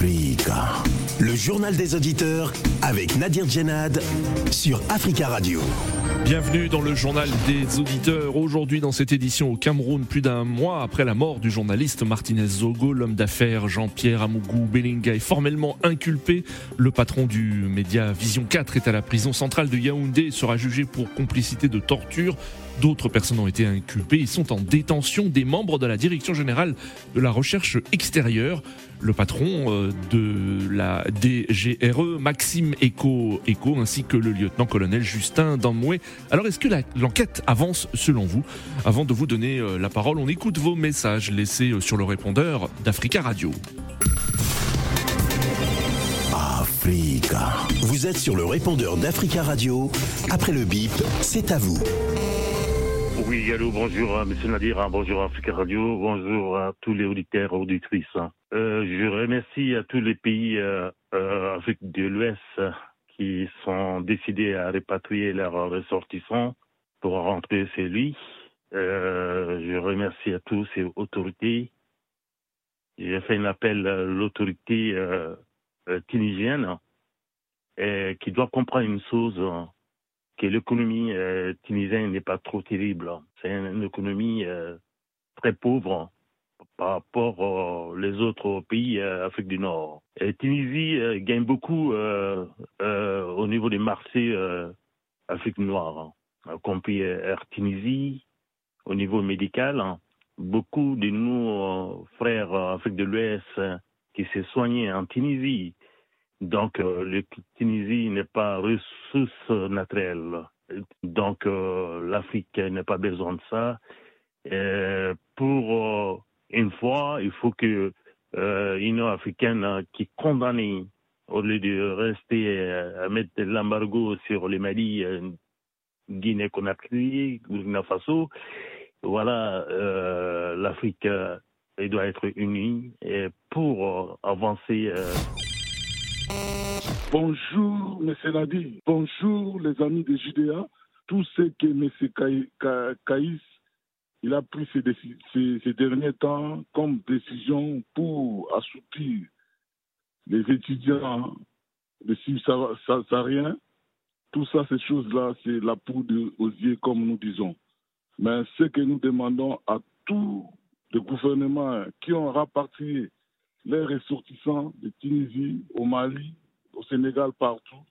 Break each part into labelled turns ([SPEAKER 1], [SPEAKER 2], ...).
[SPEAKER 1] Le journal des auditeurs avec Nadir Djenad sur Africa Radio.
[SPEAKER 2] Bienvenue dans le journal des auditeurs. Aujourd'hui, dans cette édition au Cameroun, plus d'un mois après la mort du journaliste Martinez Zogo, l'homme d'affaires Jean-Pierre Amougou Belinga est formellement inculpé. Le patron du média Vision 4 est à la prison centrale de Yaoundé et sera jugé pour complicité de torture. D'autres personnes ont été inculpées. Ils sont en détention des membres de la direction générale de la recherche extérieure. Le patron euh, de la DGRE, Maxime Eco, ainsi que le lieutenant-colonel Justin Damoué. Alors, est-ce que l'enquête avance selon vous? Avant de vous donner euh, la parole, on écoute vos messages laissés euh, sur le répondeur d'Africa Radio.
[SPEAKER 1] Africa. Vous êtes sur le répondeur d'Africa Radio. Après le bip, c'est à vous.
[SPEAKER 3] Oui, allô, bonjour à M. Nadir, bonjour à Africa Radio, bonjour à tous les auditeurs et auditrices. Euh, je remercie à tous les pays euh, euh de l'Ouest qui sont décidés à répatrier leurs ressortissants pour rentrer chez lui. Euh, je remercie à tous ces autorités. J'ai fait un appel à l'autorité euh, tunisienne qui doit comprendre une chose que l'économie euh, tunisienne n'est pas trop terrible. C'est une, économie euh, très pauvre par rapport aux les autres pays euh, Afrique du Nord. Et Tunisie euh, gagne beaucoup au niveau des marchés Afrique noire, hein. compris Air Tunisie, au niveau médical. Hein. Beaucoup de nos frères Afrique de l'Ouest qui s'est soignés en Tunisie donc, euh, la Tunisie n'est pas ressource naturelle. Donc, euh, l'Afrique n'a pas besoin de ça. pour euh, une fois, il faut que l'Union africaine qui condamne, au lieu de rester à mettre l'embargo sur les Mali, Guinée-Conakry, Burkina Faso, voilà, l'Afrique doit être unie pour avancer.
[SPEAKER 4] Bonjour, M. Nadi. Bonjour, les amis de Judéa. Tout ce que M. Caïs il a pris ces, derniers temps comme décision pour assouplir les étudiants de rien. Tout ça, ces choses-là, c'est la poudre aux yeux, comme nous disons. Mais ce que nous demandons à tous les gouvernements qui ont rapatrié les ressortissants de Tunisie, au Mali, au Sénégal, partout.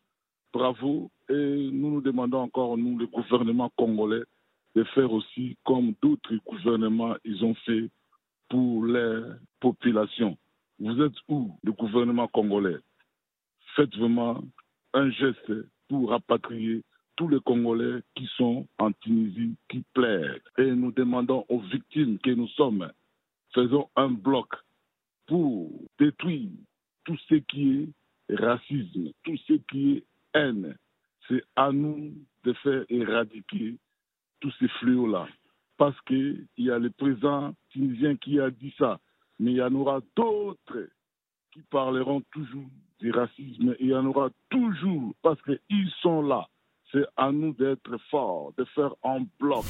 [SPEAKER 4] Bravo. Et nous nous demandons encore, nous, le gouvernement congolais, de faire aussi comme d'autres gouvernements ils ont fait pour les populations. Vous êtes où, le gouvernement congolais? Faites vraiment un geste pour rapatrier tous les Congolais qui sont en Tunisie, qui plaident. Et nous demandons aux victimes que nous sommes, faisons un bloc pour détruire tout ce qui est racisme, tout ce qui est haine, c'est à nous de faire éradiquer tous ces fléaux-là. Parce qu'il y a le président tunisien qui a dit ça, mais il y en aura d'autres qui parleront toujours du racisme. Il y en aura toujours, parce qu'ils sont là. C'est à nous d'être forts, de faire un bloc.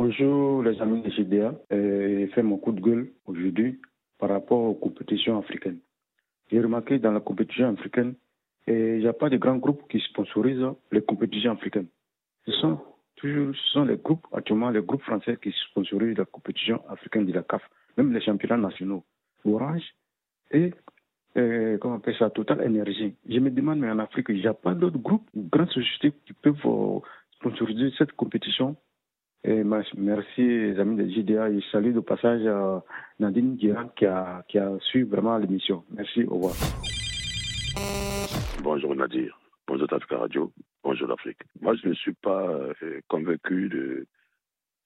[SPEAKER 5] Bonjour les amis de GDA. Euh, J'ai fait mon coup de gueule aujourd'hui par rapport aux compétitions africaines. J'ai remarqué dans la compétition africaine, il n'y a pas de grands groupes qui sponsorisent les compétitions africaines. Ce sont toujours sont les groupes, actuellement les groupes français qui sponsorisent la compétition africaine de la CAF, même les championnats nationaux. Orange et, comment on appelle ça, Total Energy. Je me demande, mais en Afrique, il n'y a pas d'autres groupes, grandes sociétés qui peuvent euh, sponsoriser cette compétition merci les amis de JDA et salut au passage Nadine Guérin qui a, qui a su vraiment l'émission. Merci, au revoir.
[SPEAKER 6] Bonjour Nadir, bonjour Africa Radio, bonjour l'Afrique. Moi je ne suis pas euh, convaincu de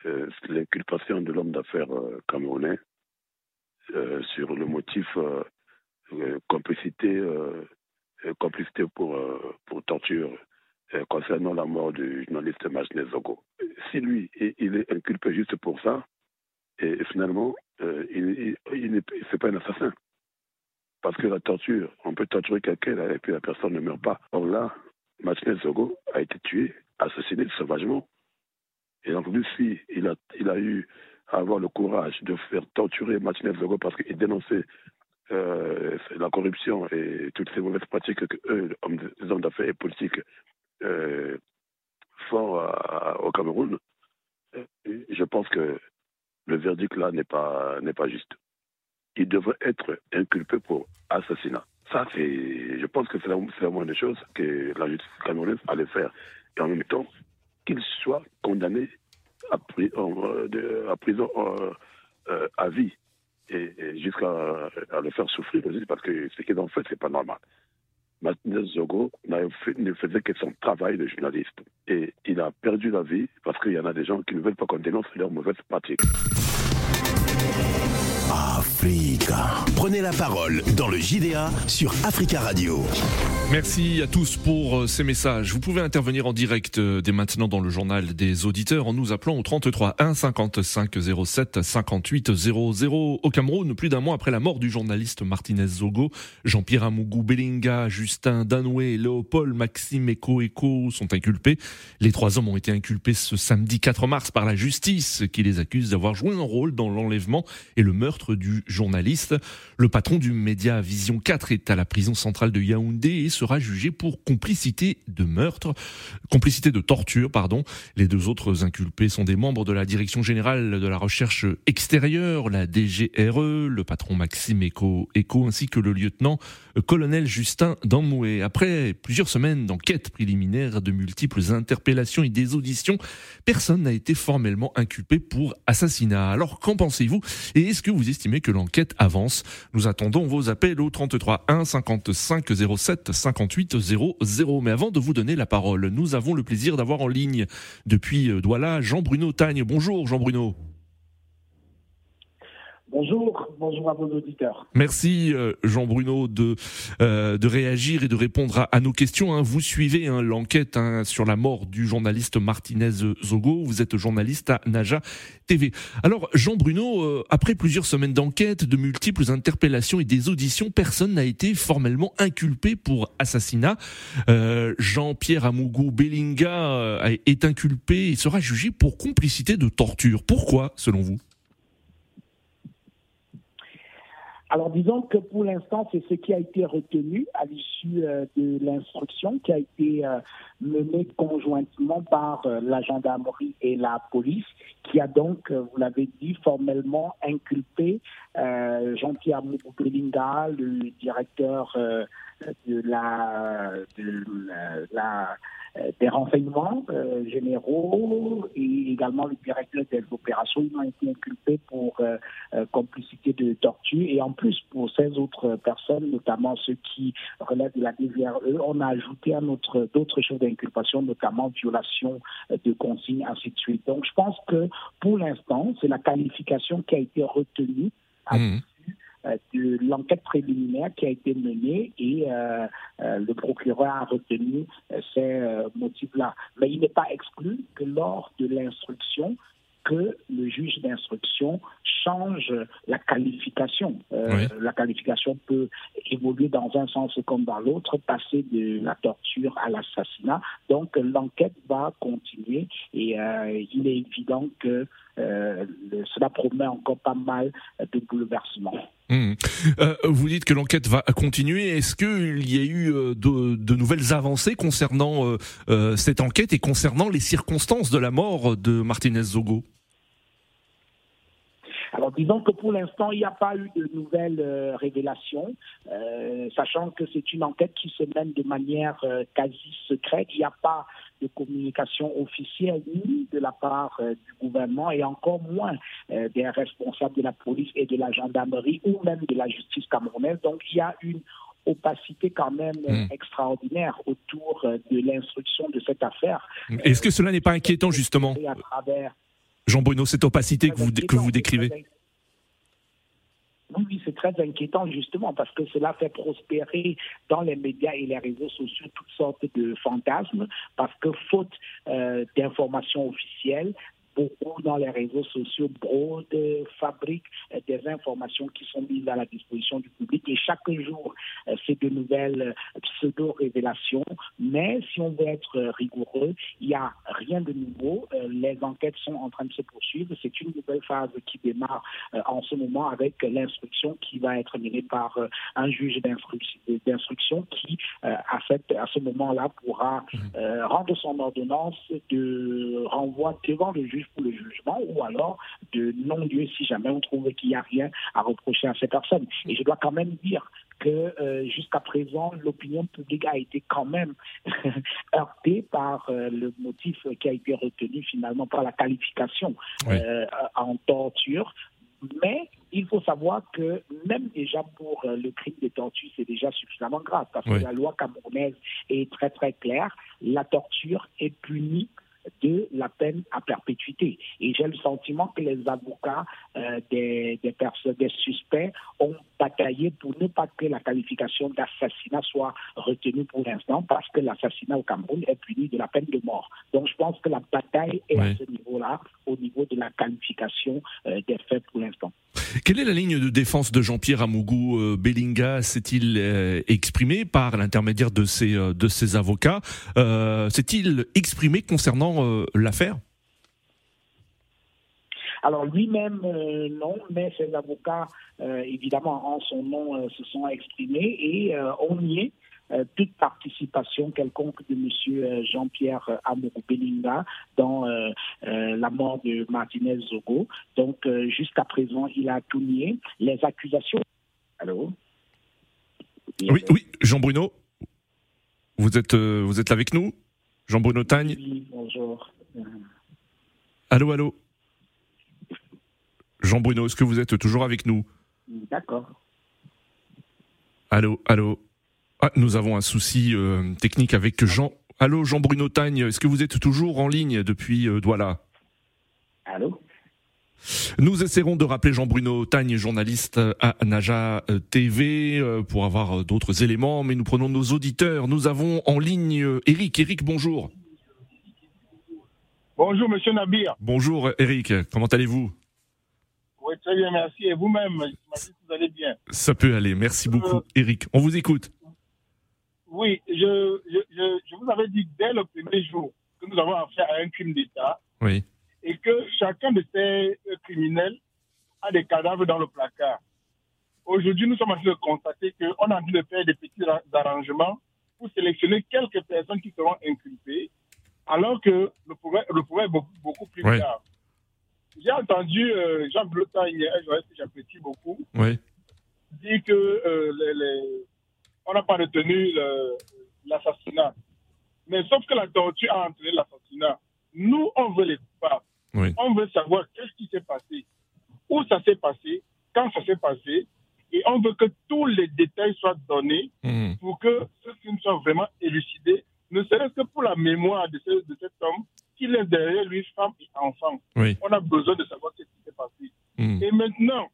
[SPEAKER 6] euh, l'inculpation de l'homme d'affaires euh, camerounais sur le motif complicité, complicité pour torture concernant la mort du journaliste Majne Zogo si lui, il est inculpé juste pour ça, et finalement, euh, il, il, c'est pas un assassin. Parce que la torture, on peut torturer quelqu'un et puis la personne ne meurt pas. Or là, Martinez Zogo a été tué, assassiné sauvagement. Et donc lui, si il a, il a eu à avoir le courage de faire torturer Martinez Zogo parce qu'il dénonçait euh, la corruption et toutes ces mauvaises pratiques que eux, les hommes d'affaires et politiques, euh, font au Cameroun, euh, je pense que le verdict là n'est pas, n'est pas juste. Il devrait être inculpé pour assassinat. Ça, c'est, je pense que c'est la, la moindre des choses que la justice camerounaise allait faire. Et en même temps, qu'il soit condamné à, prison à vie et, jusqu'à le faire souffrir aussi, parce que ce qu'ils ont fait, c'est pas normal. Martinez Zogo ne faisait que son travail de journaliste. Et il a perdu la vie parce qu'il y en a des gens qui ne veulent pas qu'on dénonce leurs mauvaises pratiques.
[SPEAKER 1] Prenez la parole dans le JDA sur Africa Radio.
[SPEAKER 2] Merci à tous pour euh, ces messages. Vous pouvez intervenir en direct euh, dès maintenant dans le journal des auditeurs en nous appelant au 33 1 55 07 58 00. Au Cameroun, plus d'un mois après la mort du journaliste Martinez Zogo, Jean-Pierre Amougou Belinga, Justin Danoué, Léopold, Maxime Eko Eko sont inculpés. Les trois hommes ont été inculpés ce samedi 4 mars par la justice qui les accuse d'avoir joué un rôle dans l'enlèvement et le meurtre du journaliste. Le patron du média Vision 4 est à la prison centrale de Yaoundé et sera jugé pour complicité de meurtre, complicité de torture, pardon. Les deux autres inculpés sont des membres de la Direction générale de la recherche extérieure, la DGRE, le patron Maxime Eco, Eco ainsi que le lieutenant euh, colonel Justin Damoué. Après plusieurs semaines d'enquête préliminaire, de multiples interpellations et des auditions, personne n'a été formellement inculpé pour assassinat. Alors qu'en pensez-vous? Et est-ce que vous estimez que l'enquête avance Nous attendons vos appels au 33 1 55 07 50 58 00. Mais avant de vous donner la parole, nous avons le plaisir d'avoir en ligne depuis euh, Douala Jean-Bruno Tagne. Bonjour Jean-Bruno.
[SPEAKER 7] Bonjour, bonjour à vos auditeurs.
[SPEAKER 2] Merci euh, Jean-Bruno de euh, de réagir et de répondre à, nos questions. Hein. Vous suivez hein, l'enquête hein, sur la mort du journaliste Martinez Zogo. Vous êtes journaliste à Naja TV. Alors Jean-Bruno, euh, après plusieurs semaines d'enquête, de multiples interpellations et des auditions, personne n'a été formellement inculpé pour assassinat. Jean-Pierre Amougou Bellinga est inculpé et sera jugé pour complicité de torture. Pourquoi, selon vous?
[SPEAKER 7] Alors disons que pour l'instant, c'est ce qui a été retenu à l'issue euh, de l'instruction qui a été euh, menée conjointement par euh, la gendarmerie et la police, qui a donc, vous l'avez dit, formellement inculpé Jean-Pierre Moukoupelinga, le directeur de la, de la des renseignements euh, généraux et également le directeur des opérations. Ils ont été inculpés pour euh, complicité de torture et en plus pour 16 autres personnes, notamment ceux qui relèvent de la DVRE, on a ajouté à notre d'autres choses d'inculpation, notamment violation de consignes, ainsi de suite. Donc je pense que pour l'instant, c'est la qualification qui a été retenue mmh. Euh, de l'enquête préliminaire qui a été menée et euh, euh, le procureur a retenu ces motifs-là. Mais il n'est pas exclu que lors de l'instruction, que le juge d'instruction change la qualification. La qualification peut évoluer dans un sens comme dans l'autre, passer de la torture à l'assassinat. Donc l'enquête va continuer et il est évident que cela promet encore pas mal de bouleversements.
[SPEAKER 2] Mmh. Euh, vous dites que l'enquête va continuer. Est-ce qu'il y a eu euh, de, nouvelles avancées concernant euh, cette enquête et concernant les circonstances de la mort de Martinez Zogo?
[SPEAKER 7] Alors disons que pour l'instant, il n'y a pas eu de nouvelles révélations, sachant que c'est une enquête qui se mène de manière quasi secrète. Il n'y a pas de communication officielle ni de la part euh, du gouvernement et encore moins euh, des responsables de la police et de la gendarmerie ou même de la justice camerounaise. Donc il y a une opacité quand même euh, hmm. extraordinaire autour de l'instruction de cette affaire.
[SPEAKER 2] Est-ce que cela n'est pas inquiétant justement Jean Bruno, cette opacité que vous, que vous décrivez?
[SPEAKER 7] Oui, c'est très inquiétant justement parce que cela fait prospérer dans les médias et les réseaux sociaux toutes sortes de fantasmes parce que faute euh, d'informations officielles, beaucoup dans les réseaux sociaux brodent, fabriquent des informations qui sont mises à la disposition du public et chaque jour, c'est de nouvelles pseudo-révélations. Mais si on veut être rigoureux, il n'y a rien de nouveau. Les enquêtes sont en train de se poursuivre. C'est une nouvelle phase qui démarre en ce moment avec l'instruction qui va être menée par un juge d'instruction qui, à ce moment-là, pourra mmh. rendre son ordonnance de renvoi devant le juge pour le jugement ou alors de non-lieu si jamais on trouve qu'il n'y a rien à reprocher à cette personne. Et je dois quand même dire que euh, jusqu'à présent, l'opinion publique a été quand même heurtée par euh, le motif qui a été retenu finalement par la qualification euh, en torture. Mais il faut savoir que même déjà pour le crime de torture, c'est déjà suffisamment grave parce que la loi camerounaise est très très claire. La torture est punie de la peine à perpétuité. Et j'ai le sentiment que les avocats euh, des, des, personnes, des suspects ont bataillé pour ne pas que la qualification d'assassinat soit retenue pour l'instant, parce que l'assassinat au Cameroun est puni de la peine de mort. Donc je pense que la bataille est à ce niveau-là, au niveau de la qualification euh, des faits pour l'instant.
[SPEAKER 2] Quelle est la ligne de défense de Jean-Pierre Amougou euh, Bellinga S'est-il exprimé par l'intermédiaire de ses, de ses avocats S'est-il exprimé concernant euh, l'affaire?
[SPEAKER 7] Alors lui-même, euh, non, mais ses avocats, euh, évidemment, en son nom, se sont exprimés et on nié toute participation quelconque de M. Jean-Pierre Amourou Belinga dans la mort de Martinez Zogo. Donc, jusqu'à présent, il a tout nié. Les accusations. Allô?
[SPEAKER 2] Oui, oui, Jean-Bruno, vous êtes, vous êtes avec nous? Jean-Bruno Tagne
[SPEAKER 7] Oui, bonjour.
[SPEAKER 2] Allô, allô? Jean-Bruno, est-ce que vous êtes toujours avec nous?
[SPEAKER 7] D'accord.
[SPEAKER 2] Allô, allô? Ah, nous avons un souci euh, technique avec Jean. Allô, Jean-Bruno Tagne, est-ce que vous êtes toujours en ligne depuis euh, Douala?
[SPEAKER 7] Allô?
[SPEAKER 2] Nous essaierons de rappeler Jean-Bruno Tagne, journaliste à Naja euh, TV, euh, pour avoir euh, d'autres éléments, mais nous prenons nos auditeurs. Nous avons en ligne Eric. Eric, bonjour.
[SPEAKER 8] Bonjour, monsieur Nabir.
[SPEAKER 2] Bonjour, Eric. Comment allez-vous?
[SPEAKER 8] Oui, très bien, merci. Et vous-même, vous allez bien.
[SPEAKER 2] Ça peut aller. Merci beaucoup, Eric. On vous écoute.
[SPEAKER 8] Oui, je, je vous avais dit dès le premier jour que nous avons affaire à un crime d'État.
[SPEAKER 2] Oui
[SPEAKER 8] et que chacun de ces criminels a des cadavres dans le placard. Aujourd'hui, nous sommes en train de constater qu'on a dû faire des petits arrangements pour sélectionner quelques personnes qui seront inculpées, alors que le pouvoir, le est beaucoup, beaucoup plus grave. J'ai entendu euh, Jean Bretagne, un journaliste que j'apprécie beaucoup, dire que euh, les, on n'a pas retenu l'assassinat. Mais sauf que la torture a entraîné l'assassinat. Nous, on veut les coupables. On veut savoir qu'est-ce qui s'est passé, où ça s'est passé, quand ça s'est passé, et on veut que tous les détails soient donnés hmm. pour que ce film soit vraiment élucidé, ne serait-ce que pour la mémoire de, de cet homme qui laisse derrière lui femme et enfant. On a besoin de savoir ce qui s'est passé. Hmm. Et maintenant,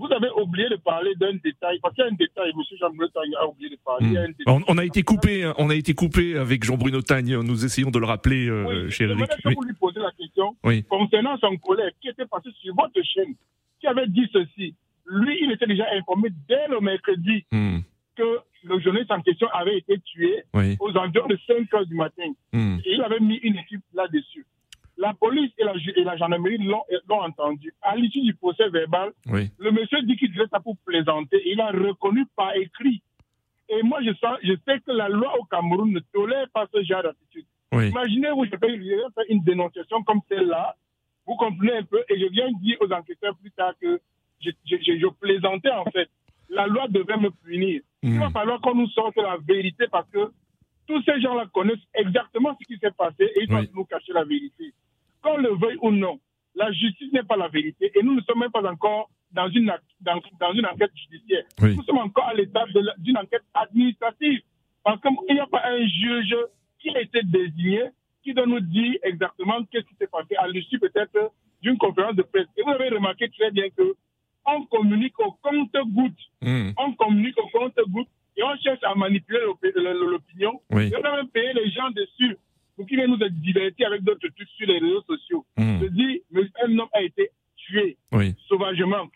[SPEAKER 8] vous avez oublié de parler d'un détail, parce qu'il y a un détail, M. Jean-Bruno Tagne a oublié de parler.
[SPEAKER 2] Hmm. On, a été coupé, hein, on a été coupé avec Jean-Bruno Tagne, nous essayons de le rappeler, euh,
[SPEAKER 8] Eric. Je vous lui poser la question concernant son collègue qui était passé sur votre chaîne, qui avait dit ceci. Lui, il était déjà informé dès le mercredi hmm. que le journaliste en question avait été tué aux environs de 5 heures du matin. Hmm. Et il avait mis une équipe là-dessus. La police et la, et la gendarmerie l'ont entendu. À l'issue du procès verbal, le monsieur dit qu'il disait ça pour plaisanter. Il a reconnu par écrit. Et moi, je, sens, je sais que la loi au Cameroun ne tolère pas ce genre d'attitude. Imaginez-vous, je vais faire une dénonciation comme celle-là. Vous comprenez un peu. Et je viens dire aux enquêteurs plus tard que je, je, plaisantais en fait. La loi devait me punir. Il va hmm. falloir qu'on nous sorte la vérité parce que tous ces gens-là connaissent exactement ce qui s'est passé et ils doivent nous cacher la vérité qu'on le veuille ou non, la justice n'est pas la vérité et nous ne sommes même pas encore dans une, dans, dans une enquête judiciaire. Nous sommes encore à l'étape d'une enquête administrative. Parce qu'il n'y a pas un juge qui a été désigné qui doit nous dire exactement qu'est-ce qui s'est passé à l'issue peut-être d'une conférence de presse. Et vous avez remarqué très bien que on communique au compte-goutte. Hmm. On communique au compte-goutte et on cherche à manipuler l'opinion. Et on a même payé les gens dessus pour qu'il vienne nous divertir avec d'autres trucs sur les réseaux sociaux. Hmm. Je dis, un homme a été tué sauvagement.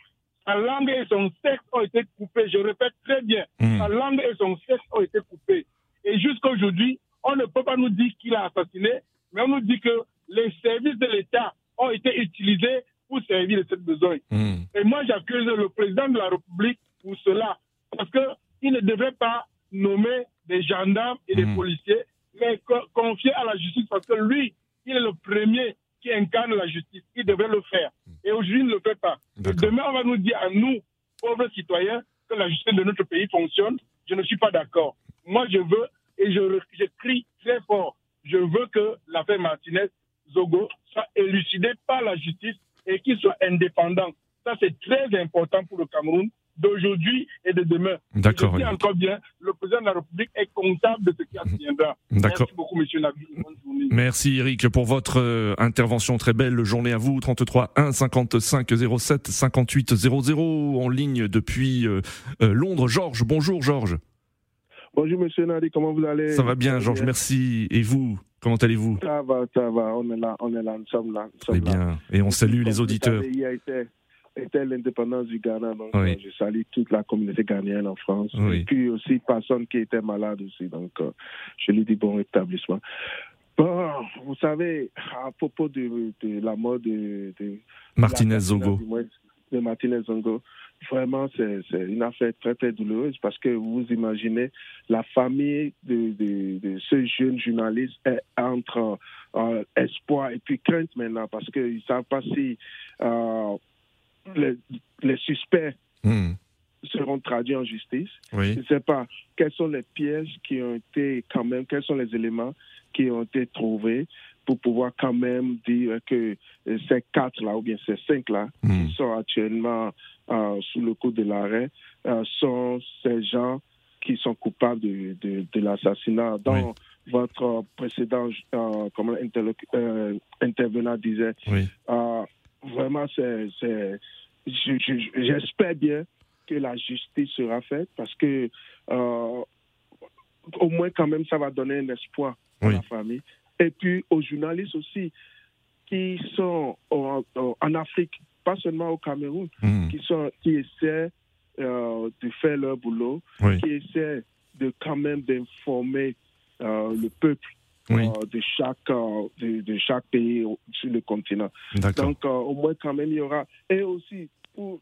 [SPEAKER 8] Sa langue et son sexe ont été coupés. Je répète très bien. Hmm. Sa langue et son sexe ont été coupés. Et jusqu'à aujourd'hui, on ne peut pas nous dire qu'il a assassiné, mais on nous dit que les services de l'État ont été utilisés pour servir de cette besoin. Hmm. Et moi, j'accuse le président de la République pour cela, parce qu'il ne devrait pas nommer des gendarmes et des policiers mais confier à la justice parce que lui, il est le premier qui incarne la justice. Il devrait le faire. Et aujourd'hui, il ne le fait pas. demain, on va nous dire à nous, pauvres citoyens, que la justice de notre pays fonctionne. Je ne suis pas d'accord. Moi, je veux, et je, je crie très fort, je veux que l'affaire Martinez Zogo soit élucidée par la justice et qu'il soit indépendant. Ça, c'est très important pour le Cameroun d'aujourd'hui et de demain.
[SPEAKER 2] D'accord.
[SPEAKER 8] Je dis encore bien, le président de la République est comptable de ce qui adviendra. D'accord. Merci beaucoup, monsieur Nabi. Bonne journée.
[SPEAKER 2] Merci, Eric, pour votre euh, intervention très belle. Journée à vous, 33 1 55 07 58 00 en ligne depuis euh, euh, Londres. Georges, bonjour, Georges.
[SPEAKER 9] Bonjour, monsieur Nadi, comment vous allez?
[SPEAKER 2] Ça va bien, Georges, merci. Et vous Comment allez-vous?
[SPEAKER 9] Ça va, ça va, on est là, on est là, nous sommes là.
[SPEAKER 2] Très bien. Et on salue les auditeurs
[SPEAKER 9] était l'indépendance du Ghana. Donc, euh, je salue toute la communauté ghanéenne en France. Et puis aussi, personne qui était malade aussi. Donc, euh, je lui dis bon rétablissement. Bon, vous savez, à propos de, la mort de,
[SPEAKER 2] Martinez Zongo.
[SPEAKER 9] De Martinez Zongo, vraiment, c'est une affaire très, très douloureuse parce que vous imaginez, la famille de, ce jeune journaliste est entre euh, espoir et puis crainte maintenant parce qu'ils ne savent pas si les, suspects hmm. seront traduits en justice. Je ne sais pas quels sont les pièges qui ont été quand même, quels sont les éléments qui ont été trouvés pour pouvoir quand même dire que ces quatre-là, ou bien ces cinq-là, hmm. qui sont actuellement euh, sous le coup de l'arrêt, euh, sont ces gens qui sont coupables de, de, l'assassinat. Dans votre précédent euh, comme intervenant disait, vraiment, c'est, j'espère bien que la justice sera faite parce que euh, au moins quand même ça va donner un espoir à la famille. Et puis aux journalistes aussi qui sont en, Afrique, pas seulement au Cameroun, hmm. qui, sont, qui essaient euh, de faire leur boulot, qui essaient de quand même d'informer euh, le peuple euh, de, chaque, euh, de, chaque pays sur le continent. Donc, euh, au moins, quand même, il y aura. Et aussi, pour,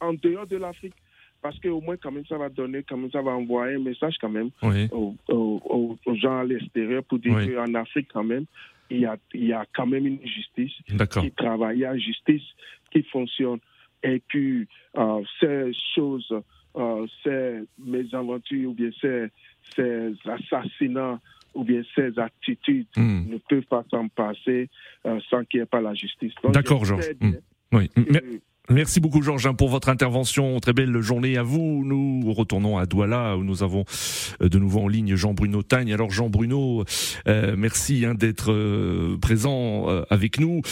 [SPEAKER 9] en, dehors de l'Afrique, parce qu'au moins, quand même, ça va donner, quand même, ça va envoyer un message, quand même, aux, aux, gens à l'extérieur pour dire qu'en Afrique, quand même, il y, a, il y a quand même une justice qui travaille, il y a une justice qui fonctionne. Et puis, ces choses, ces mésaventures ou bien ces, ces assassinats ou bien ces attitudes hmm. ne peuvent pas s'en passer euh, sans qu'il n'y ait pas la justice.
[SPEAKER 2] D'accord, Georges. Hmm. Oui. Merci beaucoup Georges pour votre intervention. Très belle journée à vous. Nous retournons à Douala où nous avons euh, de nouveau en ligne Jean-Bruno Tagne. Alors Jean-Bruno, euh, merci hein, d'être euh, présent avec nous.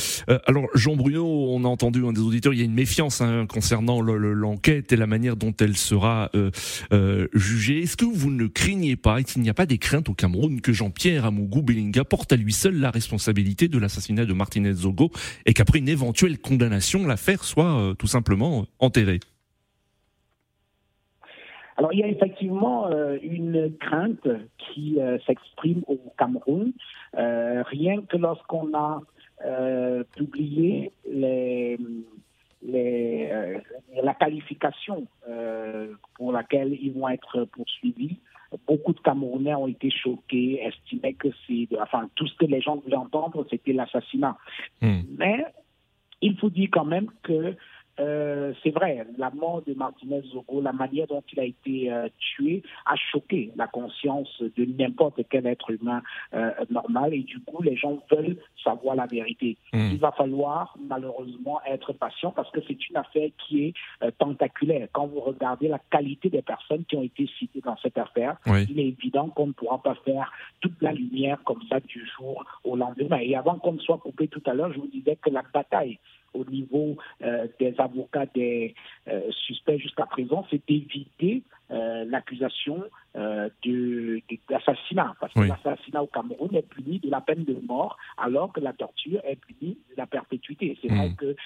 [SPEAKER 2] alors Jean-Bruno, on a entendu un des auditeurs, il y a une méfiance hein, concernant l'enquête et la manière dont elle sera jugée. Est-ce que vous ne craignez pas, et qu'il n'y a pas des craintes au Cameroun, que Jean-Pierre Amougou Belinga porte à lui seul la responsabilité de l'assassinat de Martinez Zogo et qu'après une éventuelle condamnation, l'affaire soit euh, tout simplement enterré
[SPEAKER 7] alors il y a effectivement euh, une crainte qui euh, s'exprime au Cameroun, rien que lorsqu'on a publié les, la qualification pour laquelle ils vont être poursuivis. Beaucoup de Camerounais ont été choqués, estimaient que c'est, enfin tout ce que les gens voulaient entendre, c'était l'assassinat. Hmm. Mais il faut dire quand même que euh, c'est vrai, la mort de Martinez Zogo, la manière dont il a été euh, tué, a choqué la conscience de n'importe quel être humain euh, normal et du coup, les gens veulent savoir la vérité. Hmm. Il va falloir malheureusement être patient parce que c'est une affaire qui est tentaculaire. Quand vous regardez la qualité des personnes qui ont été citées dans cette affaire, il est évident qu'on ne pourra pas faire toute la lumière comme ça du jour au lendemain. Et avant qu'on ne soit coupé tout à l'heure, je vous disais que la bataille au niveau euh, des avocats des euh, suspects jusqu'à présent, c'est d'éviter l'accusation d'assassinat, parce que l'assassinat au Cameroun est puni de la peine de mort, alors que la torture est punie de la perpétuité. C'est vrai hmm. que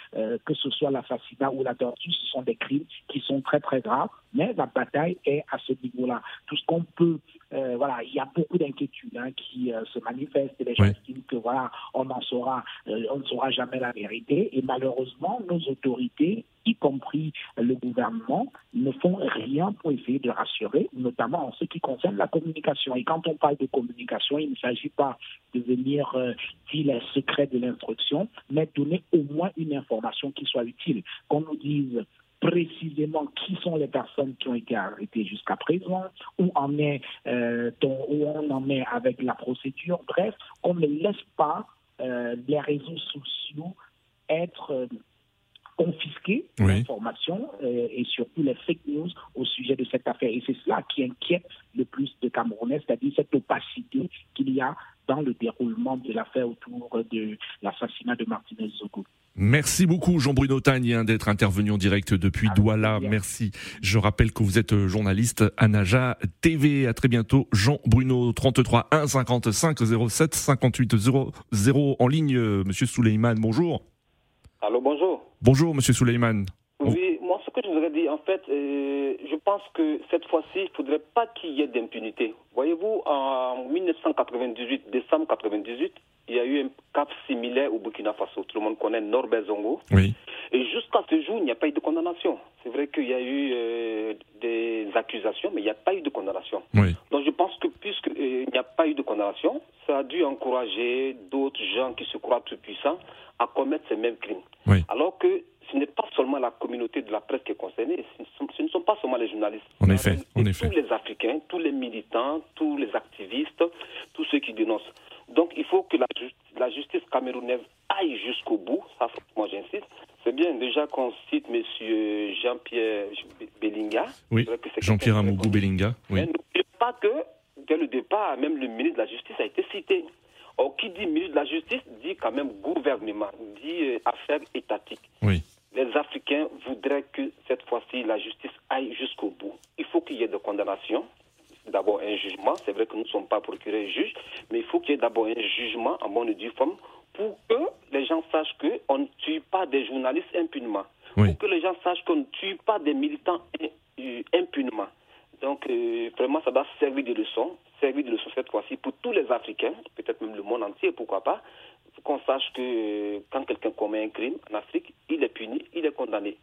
[SPEAKER 7] que ce soit l'assassinat ou la torture, ce sont des crimes qui sont très très graves, mais la bataille est à ce niveau-là. Tout ce qu'on peut, voilà, il y a beaucoup d'inquiétudes hein, qui se manifestent et les gens estiment que voilà, on en saura, on ne saura jamais la vérité, et malheureusement, nos autorités y compris le gouvernement, ne font rien pour essayer de rassurer, notamment en ce qui concerne la communication. Et quand on parle de communication, il ne s'agit pas de venir euh, dire les secrets de l'instruction, mais donner au moins une information qui soit utile, qu'on nous dise précisément qui sont les personnes qui ont été arrêtées jusqu'à présent, où, en est, euh, en est avec la procédure. Bref, on ne laisse pas euh, les réseaux sociaux être confisquer l'information euh, et surtout les fake news au sujet de cette affaire. Et c'est cela qui inquiète le plus de Camerounais, c'est-à-dire cette opacité qu'il y a dans le déroulement de l'affaire autour de l'assassinat de Martinez Zogo.
[SPEAKER 2] Merci beaucoup Jean-Bruno Tagne hein, d'être intervenu en direct depuis Douala. Merci. Je rappelle que vous êtes euh, journaliste à Naja TV. À très bientôt. Jean-Bruno 33 1 55 07 58 00 en ligne. Euh, Monsieur Souleyman, bonjour.
[SPEAKER 10] Allô, bonjour.
[SPEAKER 2] Bonjour, Monsieur Souleyman.
[SPEAKER 10] Oui, moi, ce que je voudrais dire, en fait, euh, je pense que cette fois-ci, il ne faudrait pas qu'il y ait d'impunité. Voyez-vous, en 1998, décembre 1998, il y a eu un cas similaire au Burkina Faso. Tout le monde connaît Norbert Zongo.
[SPEAKER 2] Oui.
[SPEAKER 10] Et jusqu'à ce jour, il n'y a pas eu de condamnation. C'est vrai qu'il y a eu euh, des accusations, mais il n'y a pas eu de condamnation.
[SPEAKER 2] Oui.
[SPEAKER 10] Donc je pense que puisqu'il euh, n'y a pas eu de condamnation, ça a dû encourager d'autres gens qui se croient tout puissants à commettre ces mêmes crimes.
[SPEAKER 2] Oui.
[SPEAKER 10] Alors que ce n'est pas seulement la communauté de la presse qui est concernée, ce ne sont pas seulement les journalistes.
[SPEAKER 2] En effet, en effet.
[SPEAKER 10] Tous les Africains, tous les militants, tous les activistes, tous ceux qui dénoncent. Donc il faut que la, la justice camerounaise aille jusqu'au bout, ça moi j'insiste. C'est bien déjà qu'on cite M. Jean-Pierre Bellinga.
[SPEAKER 2] Oui, Jean-Pierre Amougou Bellinga. Oui.
[SPEAKER 10] Mais n'oubliez pas que dès le départ, même le ministre de la Justice a été cité. Or, qui dit ministre de la Justice dit quand même gouvernement, dit euh, affaires étatiques.
[SPEAKER 2] Oui.
[SPEAKER 10] Les Africains voudraient que cette fois-ci la justice aille jusqu'au bout. Il faut qu'il y ait des condamnations, d'abord un jugement. C'est vrai que nous ne sommes pas procurés et juges, mais il faut qu'il y ait d'abord un jugement en bonne et due forme pour que les gens sachent qu'on ne tue pas des journalistes impunément. Pour que les gens sachent qu'on ne tue pas des militants euh, impunément. Donc, euh, vraiment, ça doit servir de leçon, servir de leçon cette fois-ci pour tous les Africains, peut-être même le monde entier, pourquoi pas, pour qu'on sache que euh, quand quelqu'un commet un crime en Afrique, il est puni, il est condamné.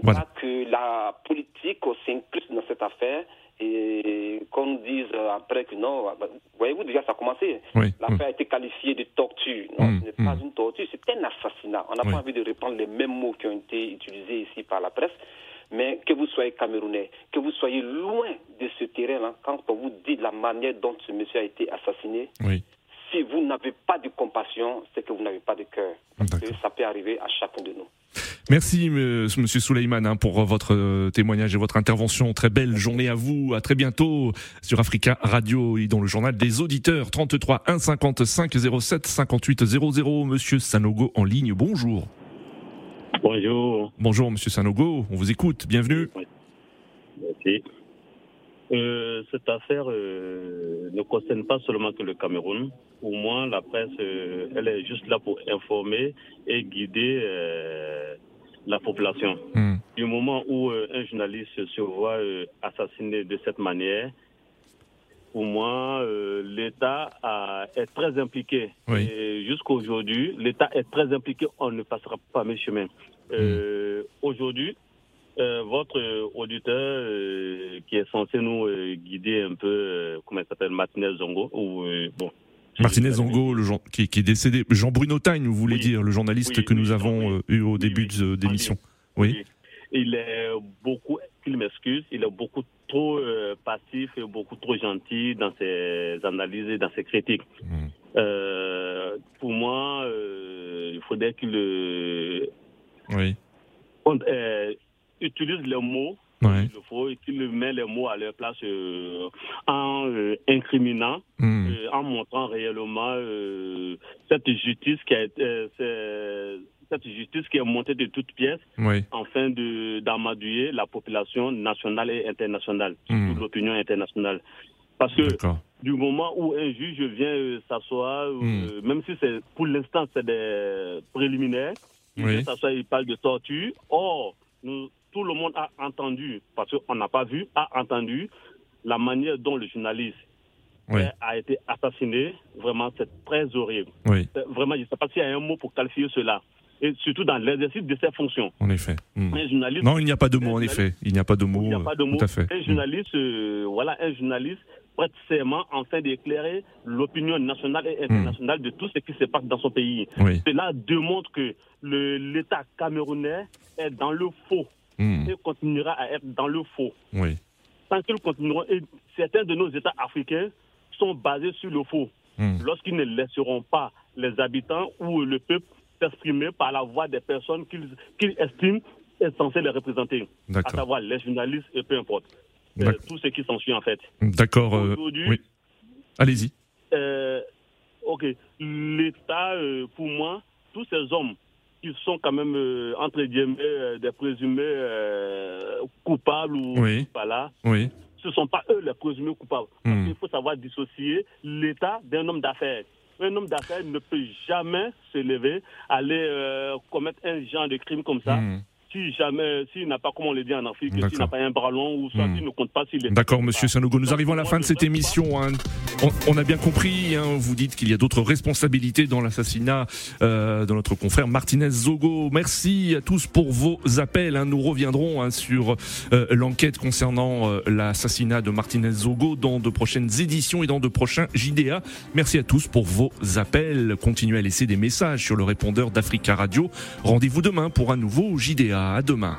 [SPEAKER 10] Faut pas que la politique s'incluse dans cette affaire et qu'on dise après que non, bah, voyez-vous, déjà ça a commencé. L'affaire a été qualifiée de torture. Non, mm, ce n'est pas mm. une torture, c'est un assassinat. On n'a pas envie de reprendre les mêmes mots qui ont été utilisés ici par la presse. Mais que vous soyez camerounais, que vous soyez loin de ce terrain-là, quand on vous dit la manière dont ce monsieur a été assassiné, si vous n'avez pas de compassion, c'est que vous n'avez pas de cœur. ça peut arriver à chacun de nous.
[SPEAKER 2] Merci Monsieur Souleyman hein, pour votre euh, témoignage et votre intervention. Très belle journée à vous. À très bientôt sur Africa Radio et dans le journal des auditeurs 33 1 55 07 58 00. Monsieur Sanogo en ligne. Bonjour.
[SPEAKER 3] Bonjour.
[SPEAKER 2] Bonjour, Monsieur Sanogo. On vous écoute. Bienvenue.
[SPEAKER 3] Merci. Euh, cette affaire euh, ne concerne pas seulement que le Cameroun. Pour moi, la presse, euh, elle est juste là pour informer et guider la population. Hmm. Du moment où un journaliste se voit assassiné de cette manière, pour moi, l'État est très impliqué. Et jusqu'à aujourd'hui, l'État est très impliqué. On ne passera pas mes chemins. Hmm. Aujourd'hui, euh, votre auditeur euh, qui est censé nous euh, guider un peu, comment il s'appelle, Martinez Zongo, ou bon.
[SPEAKER 2] Martinez Zongo, le qui, qui, est décédé. Jean Bruno Tagne, vous voulez dire, le journaliste que nous avons eu au début de l'émission. Oui.
[SPEAKER 3] Il est beaucoup, il m'excuse, il est beaucoup trop passif et beaucoup trop gentil dans ses analyses et dans ses critiques. Hmm. pour moi, il faudrait qu'il.
[SPEAKER 2] oui
[SPEAKER 3] utilise les mots il faut, qu'il met les mots à leur place euh, en euh, incriminant, hmm. euh, en montrant réellement cette justice qui a été, cette justice qui est montée de toutes pièces afin d'amadouiller la population nationale et internationale, hmm. l'opinion internationale. Parce que du moment où un juge vient s'asseoir, hmm. même si c'est pour l'instant c'est des préliminaires, il vient s'asseoir, il parle de torture. Or, nous, tout le monde a entendu, parce qu'on n'a pas vu, a entendu la manière dont le journaliste a été assassiné. Vraiment, c'est très horrible. Vraiment, je ne sais pas s'il y a un mot pour qualifier cela et surtout dans l'exercice de ses fonctions.
[SPEAKER 2] En effet. Hmm. non, il n'y a pas de mot, en effet. Il n'y a pas de mot. Il n'y a pas de mot. Tout à fait.
[SPEAKER 3] Un journaliste, euh, voilà, un journaliste prête serment en train d'éclairer l'opinion nationale et internationale de tout ce qui se passe dans son pays. Cela démontre que l'État camerounais est dans le faux hmm. et continuera à être dans le faux. Oui. Tant qu'ils continueront, et certains de nos États africains sont basés sur le faux. Hmm. Lorsqu'ils ne laisseront pas les habitants ou le peuple s'exprimer par la voix des personnes qu'ils estiment être censées les représenter, à savoir les journalistes et peu importe. Euh, tout ce qui s'ensuit en fait.
[SPEAKER 2] D'accord. Euh, oui. Allez-y.
[SPEAKER 3] Euh, ok. L'État, pour moi, tous ces hommes qui sont quand même, entre guillemets, des présumés coupables ou pas là, oui. ce ne sont pas eux les présumés coupables. Hmm. Il faut savoir dissocier l'État d'un homme d'affaires un homme d'affaires ne peut jamais se lever, aller commettre un genre de crime comme ça. Hmm si jamais, s'il n'a pas, comme on le dit en Afrique, s'il n'a pas un bras long ou soit s'il ne compte pas s'il est.
[SPEAKER 2] D'accord, monsieur Sanogo. Nous arrivons à la fin de cette émission. Hein. On, a bien compris, hein, vous dites qu'il y a d'autres responsabilités dans l'assassinat euh, de notre confrère Martinez Zogo. Merci à tous pour vos appels. Hein. Nous reviendrons sur euh, l'enquête concernant euh, l'assassinat de Martinez Zogo dans de prochaines éditions et dans de prochains JDA. Merci à tous pour vos appels. Continuez à laisser des messages sur le répondeur d'Africa Radio. Rendez-vous demain pour un nouveau JDA. À demain.